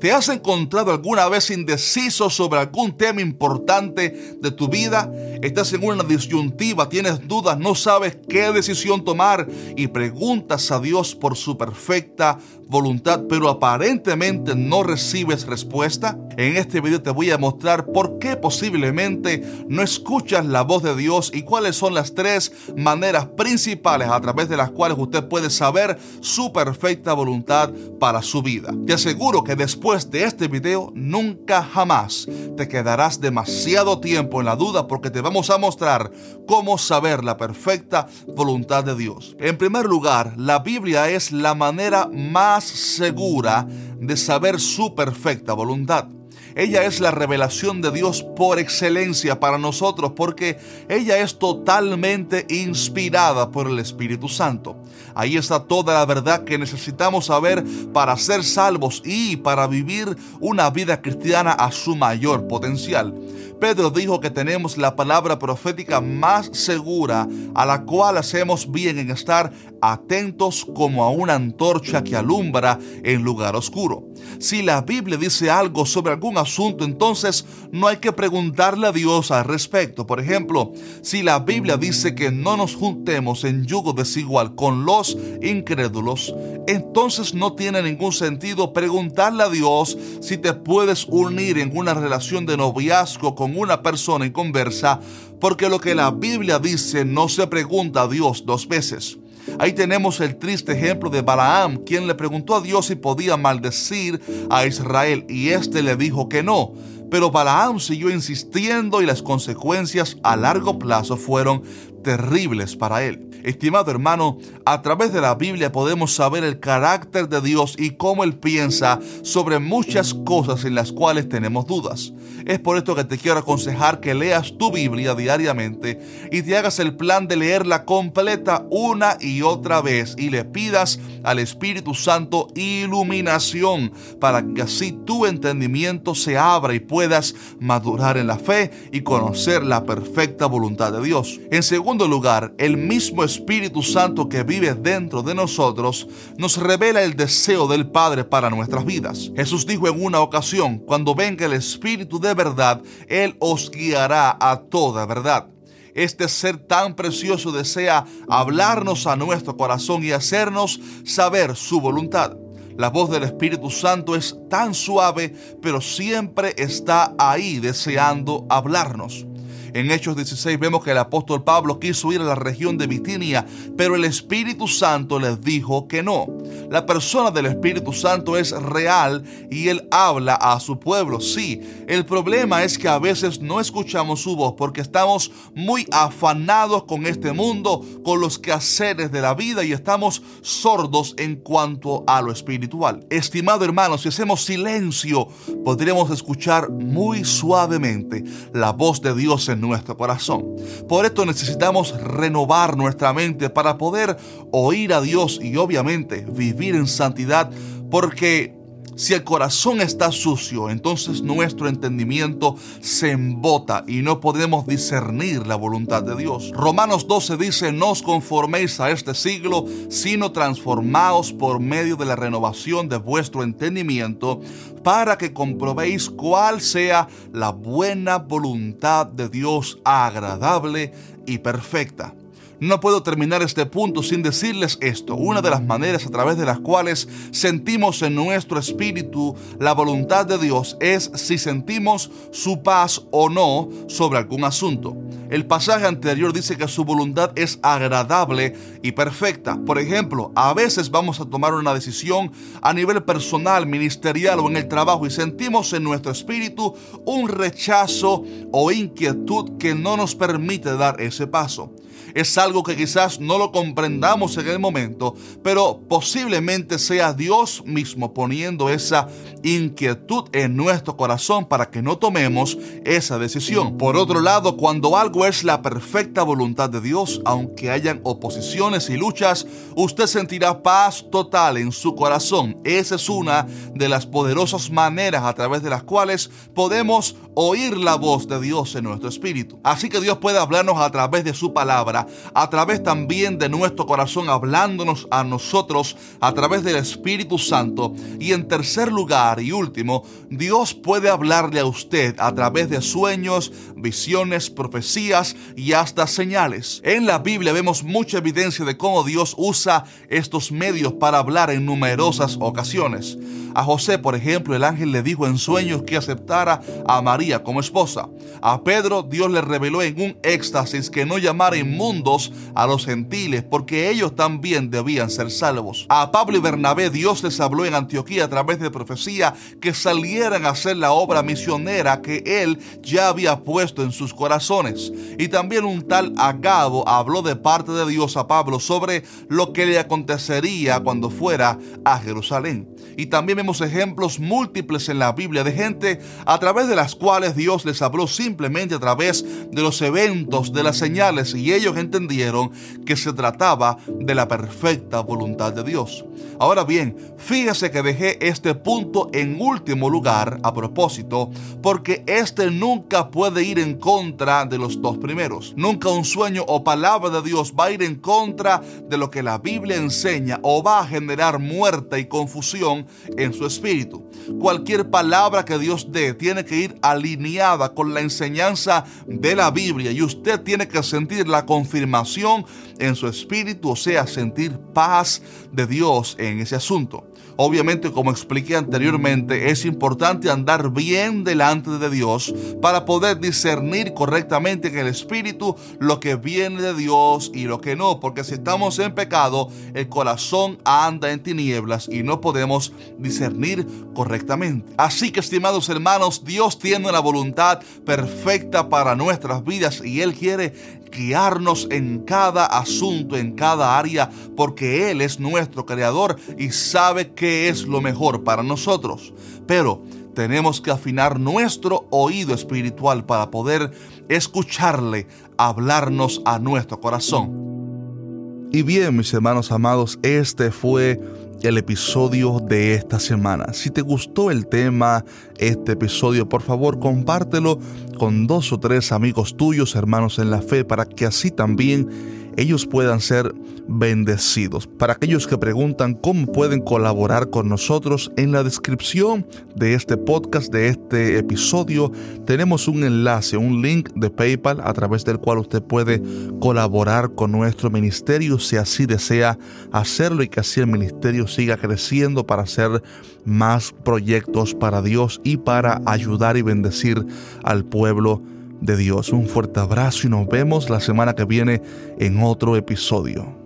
¿Te has encontrado alguna vez indeciso sobre algún tema importante de tu vida? Estás en una disyuntiva, tienes dudas, no sabes qué decisión tomar y preguntas a Dios por su perfecta voluntad, pero aparentemente no recibes respuesta. En este video te voy a mostrar por qué posiblemente no escuchas la voz de Dios y cuáles son las tres maneras principales a través de las cuales usted puede saber su perfecta voluntad para su vida. Te aseguro que después de este video nunca jamás te quedarás demasiado tiempo en la duda porque te vamos a mostrar cómo saber la perfecta voluntad de Dios. En primer lugar, la Biblia es la manera más segura de saber su perfecta voluntad. Ella es la revelación de Dios por excelencia para nosotros porque ella es totalmente inspirada por el Espíritu Santo. Ahí está toda la verdad que necesitamos saber para ser salvos y para vivir una vida cristiana a su mayor potencial. Pedro dijo que tenemos la palabra profética más segura a la cual hacemos bien en estar atentos como a una antorcha que alumbra en lugar oscuro. Si la Biblia dice algo sobre algún asunto, entonces no hay que preguntarle a Dios al respecto. Por ejemplo, si la Biblia dice que no nos juntemos en yugo desigual con los incrédulos, entonces no tiene ningún sentido preguntarle a Dios si te puedes unir en una relación de noviazgo con una persona en conversa, porque lo que la Biblia dice no se pregunta a Dios dos veces. Ahí tenemos el triste ejemplo de Balaam, quien le preguntó a Dios si podía maldecir a Israel y éste le dijo que no. Pero Balaam siguió insistiendo y las consecuencias a largo plazo fueron terribles para él. Estimado hermano, a través de la Biblia podemos saber el carácter de Dios y cómo Él piensa sobre muchas cosas en las cuales tenemos dudas. Es por esto que te quiero aconsejar que leas tu Biblia diariamente y te hagas el plan de leerla completa una y otra vez y le pidas al Espíritu Santo iluminación para que así tu entendimiento se abra y puedas madurar en la fe y conocer la perfecta voluntad de Dios. En segundo lugar, el mismo Espíritu Santo que vive dentro de nosotros nos revela el deseo del Padre para nuestras vidas. Jesús dijo en una ocasión, cuando venga el Espíritu de verdad, Él os guiará a toda verdad. Este ser tan precioso desea hablarnos a nuestro corazón y hacernos saber su voluntad. La voz del Espíritu Santo es tan suave, pero siempre está ahí deseando hablarnos. En Hechos 16 vemos que el apóstol Pablo quiso ir a la región de Bitinia, pero el Espíritu Santo les dijo que no. La persona del Espíritu Santo es real y él habla a su pueblo. Sí, el problema es que a veces no escuchamos su voz porque estamos muy afanados con este mundo, con los quehaceres de la vida y estamos sordos en cuanto a lo espiritual. Estimado hermano, si hacemos silencio, podremos escuchar muy suavemente la voz de Dios en nuestro corazón. Por esto necesitamos renovar nuestra mente para poder oír a Dios y obviamente vivir en santidad porque si el corazón está sucio, entonces nuestro entendimiento se embota y no podemos discernir la voluntad de Dios. Romanos 12 dice, no os conforméis a este siglo, sino transformaos por medio de la renovación de vuestro entendimiento, para que comprobéis cuál sea la buena voluntad de Dios agradable y perfecta. No puedo terminar este punto sin decirles esto. Una de las maneras a través de las cuales sentimos en nuestro espíritu la voluntad de Dios es si sentimos su paz o no sobre algún asunto. El pasaje anterior dice que su voluntad es agradable y perfecta. Por ejemplo, a veces vamos a tomar una decisión a nivel personal, ministerial o en el trabajo y sentimos en nuestro espíritu un rechazo o inquietud que no nos permite dar ese paso es algo que quizás no lo comprendamos en el momento, pero posiblemente sea Dios mismo poniendo esa inquietud en nuestro corazón para que no tomemos esa decisión. Por otro lado, cuando algo es la perfecta voluntad de Dios, aunque hayan oposiciones y luchas, usted sentirá paz total en su corazón. Esa es una de las poderosas maneras a través de las cuales podemos oír la voz de Dios en nuestro espíritu. Así que Dios puede hablarnos a través de su palabra a través también de nuestro corazón, hablándonos a nosotros a través del Espíritu Santo. Y en tercer lugar y último, Dios puede hablarle a usted a través de sueños, visiones, profecías y hasta señales. En la Biblia vemos mucha evidencia de cómo Dios usa estos medios para hablar en numerosas ocasiones. A José, por ejemplo, el ángel le dijo en sueños que aceptara a María como esposa. A Pedro, Dios le reveló en un éxtasis que no llamara a los gentiles, porque ellos también debían ser salvos. A Pablo y Bernabé, Dios les habló en Antioquía a través de profecía que salieran a hacer la obra misionera que él ya había puesto en sus corazones. Y también un tal Agabo habló de parte de Dios a Pablo sobre lo que le acontecería cuando fuera a Jerusalén. Y también vemos ejemplos múltiples en la Biblia de gente a través de las cuales Dios les habló simplemente a través de los eventos, de las señales, y ellos entendieron que se trataba de la perfecta voluntad de Dios. Ahora bien, fíjese que dejé este punto en último lugar a propósito, porque este nunca puede ir en contra de los dos primeros. Nunca un sueño o palabra de Dios va a ir en contra de lo que la Biblia enseña o va a generar muerte y confusión en su espíritu. Cualquier palabra que Dios dé tiene que ir alineada con la enseñanza de la Biblia y usted tiene que sentir la confirmación en su espíritu, o sea, sentir paz de Dios en ese asunto. Obviamente, como expliqué anteriormente, es importante andar bien delante de Dios para poder discernir correctamente en el Espíritu lo que viene de Dios y lo que no, porque si estamos en pecado, el corazón anda en tinieblas y no podemos discernir correctamente. Así que, estimados hermanos, Dios tiene la voluntad perfecta para nuestras vidas y Él quiere guiarnos en cada asunto, en cada área, porque Él es nuestro creador y sabe es lo mejor para nosotros. Pero tenemos que afinar nuestro oído espiritual para poder escucharle hablarnos a nuestro corazón. Y bien, mis hermanos amados, este fue el episodio de esta semana. Si te gustó el tema, este episodio, por favor compártelo con dos o tres amigos tuyos, hermanos en la fe, para que así también ellos puedan ser bendecidos. Para aquellos que preguntan cómo pueden colaborar con nosotros, en la descripción de este podcast, de este episodio, tenemos un enlace, un link de PayPal a través del cual usted puede colaborar con nuestro ministerio si así desea hacerlo y que así el ministerio siga creciendo para hacer más proyectos para Dios y para ayudar y bendecir al pueblo de Dios. Un fuerte abrazo y nos vemos la semana que viene en otro episodio.